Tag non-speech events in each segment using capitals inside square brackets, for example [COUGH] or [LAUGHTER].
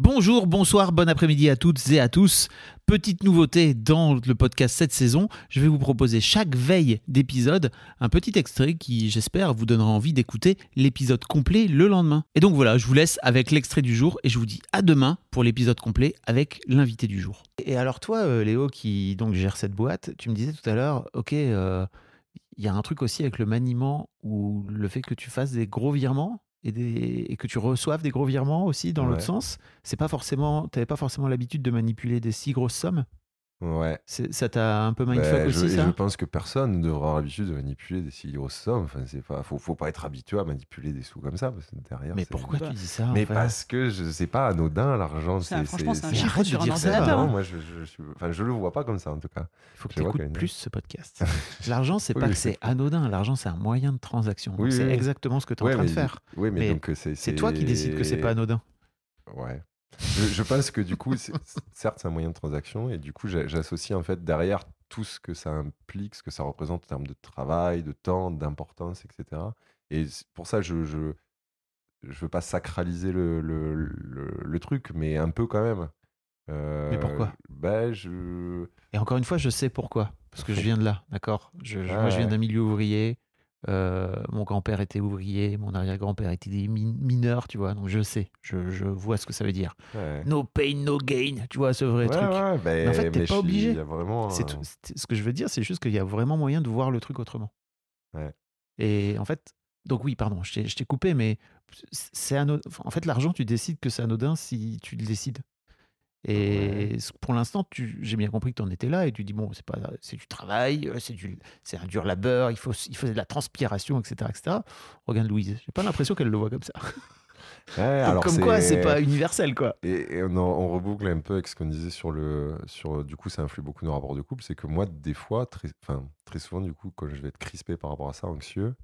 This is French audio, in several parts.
Bonjour, bonsoir, bon après-midi à toutes et à tous. Petite nouveauté dans le podcast cette saison, je vais vous proposer chaque veille d'épisode un petit extrait qui, j'espère, vous donnera envie d'écouter l'épisode complet le lendemain. Et donc voilà, je vous laisse avec l'extrait du jour et je vous dis à demain pour l'épisode complet avec l'invité du jour. Et alors toi, euh, Léo, qui donc gère cette boîte, tu me disais tout à l'heure, ok, euh, il y a un truc aussi avec le maniement ou le fait que tu fasses des gros virements? Et, des, et que tu reçoives des gros virements aussi dans l'autre sens. C'est pas forcément, t'avais pas forcément l'habitude de manipuler des si grosses sommes? Ouais. C'est- Ça t'a un peu mindfuck Bah, aussi je, et ça je pense que personne ne devra avoir l'habitude de manipuler des si grosses sommes. Enfin, c'est pas, faut, faut pas être habitué à manipuler des sous comme ça, parce que derrière. Mais c'est- pourquoi tu dis ça Mais en fait parce que je sais pas anodin l'argent. C'est franchement, c'est un c'est- chiffre sur un dire ça, ordinateur. Non, moi je, je, je, enfin, je le vois pas comme ça en tout cas. Il faut que Je tu écoutes plus ce podcast. [LAUGHS] L'argent, c'est Oui, pas que c'est- anodin. L'argent, c'est un moyen de transaction. Oui, c'est oui. exactement ce que tu es en train de faire. Oui, mais, donc c'est. C'est toi qui décides que c'est pas anodin. Ouais. Je, je pense que du coup, certes, c'est un moyen de transaction et du coup, j'a- j'associe en fait derrière tout ce que ça implique, ce que ça représente en termes de travail, de temps, d'importance, etc. Et pour ça, je je, je veux pas sacraliser le, le, le, le truc, mais un peu quand même. Euh, Mais pourquoi? Ben, je. Et encore une fois, je sais pourquoi. Parce que je [LAUGHS] viens de là, d'accord? Je, je- Ah Moi, je viens d'un milieu ouvrier. Euh, mon grand-père était ouvrier, mon arrière-grand-père était des min- mineurs, tu vois. Donc je sais, je, je vois ce que ça veut dire. Ouais. No pain, no gain, tu vois, ce vrai Ouais, truc. ouais, Mais en fait, t'es pas obligé. Vraiment. C'est tout- ce que je veux dire, c'est juste qu'il y a vraiment moyen de voir le truc autrement. Et en fait, donc oui, pardon, je t'ai je t'ai coupé, mais c'est anodin. En fait, l'argent, tu décides que c'est anodin si tu le décides. Et pour l'instant, j'ai bien compris que tu en étais là et tu dis bon, c'est pas, c'est du travail, euh, c'est du, c'est un dur labeur, il faut, il faut de la transpiration, etc., etc. Regarde Louise, j'ai pas l'impression qu'elle le voit comme ça. ouais, [LAUGHS] Donc, alors comme quoi, c'est pas universel, quoi. Et, et on, reboucle un peu avec ce qu'on disait sur le. Sur, du coup, ça influe beaucoup nos rapports de couple. C'est que moi, des fois, très, enfin, très souvent, du coup, quand je vais être crispé par rapport à ça, anxieux,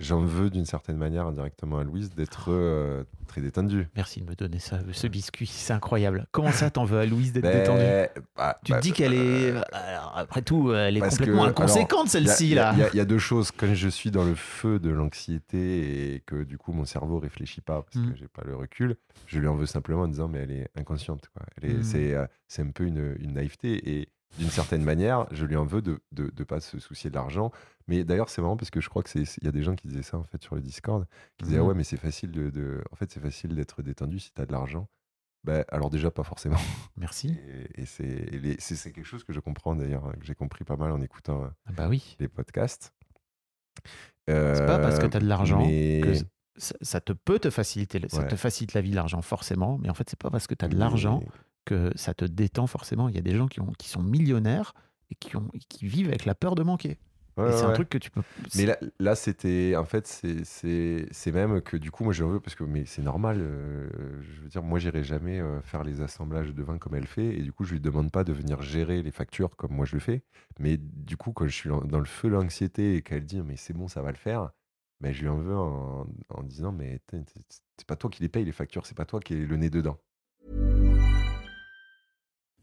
j'en veux d'une certaine manière indirectement à Louise d'être euh, très détendue. Merci de me donner ça, ce biscuit, c'est incroyable. Comment ça, t'en veux à Louise d'être Ben, détendue bah, Tu bah, te dis qu'elle est. euh, Alors, après tout, elle est complètement que- inconséquente, celle-ci, là. Il y, a- il y a deux choses. Quand je suis dans le feu de l'anxiété et que du coup mon cerveau réfléchit pas parce Mm. que j'ai pas le recul, je lui en veux simplement en disant mais elle est inconsciente. Quoi. Elle est, Mm. c'est, euh, c'est un peu une, une naïveté et d'une certaine manière, je lui en veux de ne pas se soucier de l'argent. Mais d'ailleurs, c'est marrant parce que je crois que c'est il y a des gens qui disaient ça en fait sur le Discord, qui disaient ah ouais mais c'est facile de, de- en fait c'est facile d'être détendu si tu as de l'argent. Ben, alors déjà pas forcément. Merci. Et, et c'est, quelque chose que je comprends d'ailleurs, que j'ai compris pas mal en écoutant euh, Ah Bah oui. les podcasts. C'est pas parce que Euh, tu as de l'argent mais- que ça, ça te peut te faciliter, ça te facilite la vie l'argent forcément, mais en fait c'est pas parce que tu as de mais- l'argent que ça te détend forcément. Il y a des gens qui, ont, qui sont millionnaires et qui, ont, et qui vivent avec la peur de manquer. Ouais, c'est un truc que tu peux. Mais là, là c'était. En fait, c'est- même que du coup, moi, j'en veux parce que c'est normal. euh, je veux dire, moi, j'irai jamais euh, faire les assemblages de vin comme elle fait. Et du coup, je lui demande pas de venir gérer les factures comme moi je le fais. Mais du coup, quand je suis dans le feu de l'anxiété et qu'elle dit, mais c'est bon, ça va le faire. Mais je lui en veux en, en disant, mais c'est pas toi qui les paye les factures, c'est pas toi qui es le nez dedans.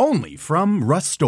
Only from Rust